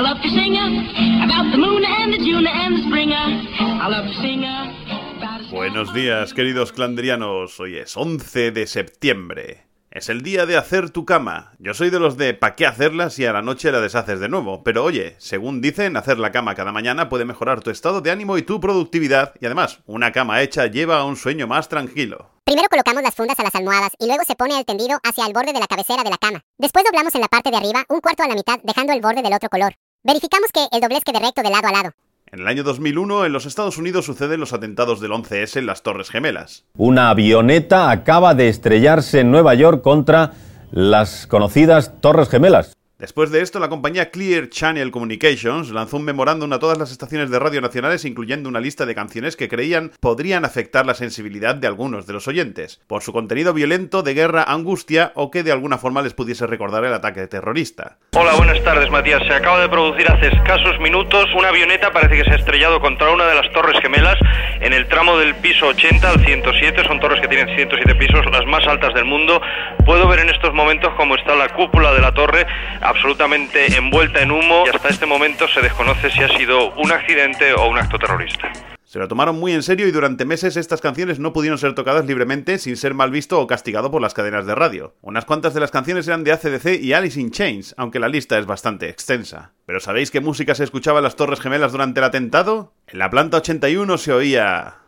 I love to sing about the moon and the June and the springer. I love to sing about a Buenos días, queridos clandrianos. Hoy es 11 de septiembre. Es el día de hacer tu cama. Yo soy de los de ¿pa' qué hacerla si a la noche la deshaces de nuevo? Pero oye, según dicen, hacer la cama cada mañana puede mejorar tu estado de ánimo y tu productividad. Y además, una cama hecha lleva a un sueño más tranquilo. Primero colocamos las fundas a las almohadas y luego se pone el tendido hacia el borde de la cabecera de la cama. Después doblamos en la parte de arriba un cuarto a la mitad dejando el borde del otro color. Verificamos que el doblez quede recto de lado a lado. En el año 2001, en los Estados Unidos suceden los atentados del 11S en las Torres Gemelas. Una avioneta acaba de estrellarse en Nueva York contra las conocidas Torres Gemelas. Después de esto, la compañía Clear Channel Communications lanzó un memorándum a todas las estaciones de radio nacionales, incluyendo una lista de canciones que creían podrían afectar la sensibilidad de algunos de los oyentes, por su contenido violento, de guerra, angustia o que de alguna forma les pudiese recordar el ataque terrorista. Hola, buenas tardes, Matías. Se acaba de producir hace escasos minutos una avioneta, parece que se ha estrellado contra una de las torres gemelas en el tramo del piso 80 al 107. Son torres que tienen 107 pisos, las más altas del mundo. Puedo ver en estos momentos cómo está la cúpula de la torre absolutamente envuelta en humo y hasta este momento se desconoce si ha sido un accidente o un acto terrorista. Se lo tomaron muy en serio y durante meses estas canciones no pudieron ser tocadas libremente sin ser mal visto o castigado por las cadenas de radio. Unas cuantas de las canciones eran de ACDC y Alice in Chains, aunque la lista es bastante extensa. ¿Pero sabéis qué música se escuchaba en las Torres Gemelas durante el atentado? En la planta 81 se oía...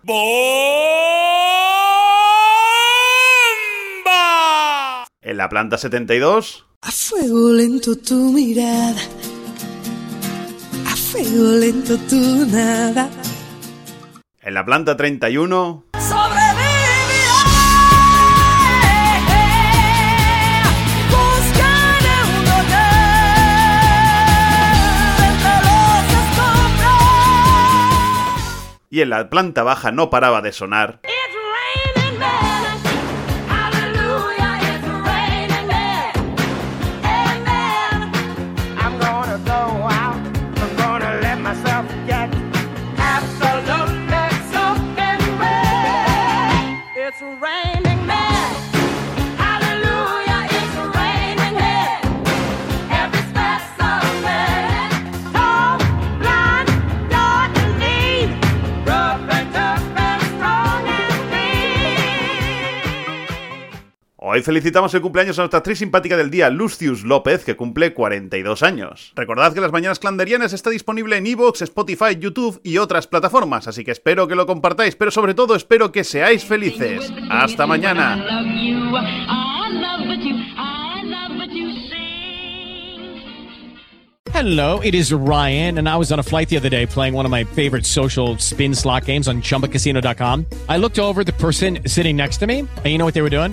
En la planta 72... A fuego lento tu mirada, a fuego lento tu nada. En la planta 31... Y en la planta baja no paraba de sonar... Hoy felicitamos el cumpleaños a nuestra actriz simpática del día, Lucius López, que cumple 42 años. Recordad que las mañanas clanderianas está disponible en Evox, Spotify, YouTube y otras plataformas, así que espero que lo compartáis, pero sobre todo espero que seáis felices. Hasta mañana. Hello, it is Ryan, and I was on a flight the other day playing one of my favorite social spin slot games on chumbacasino.com. I looked over the person sitting next to me, and you know what they were doing?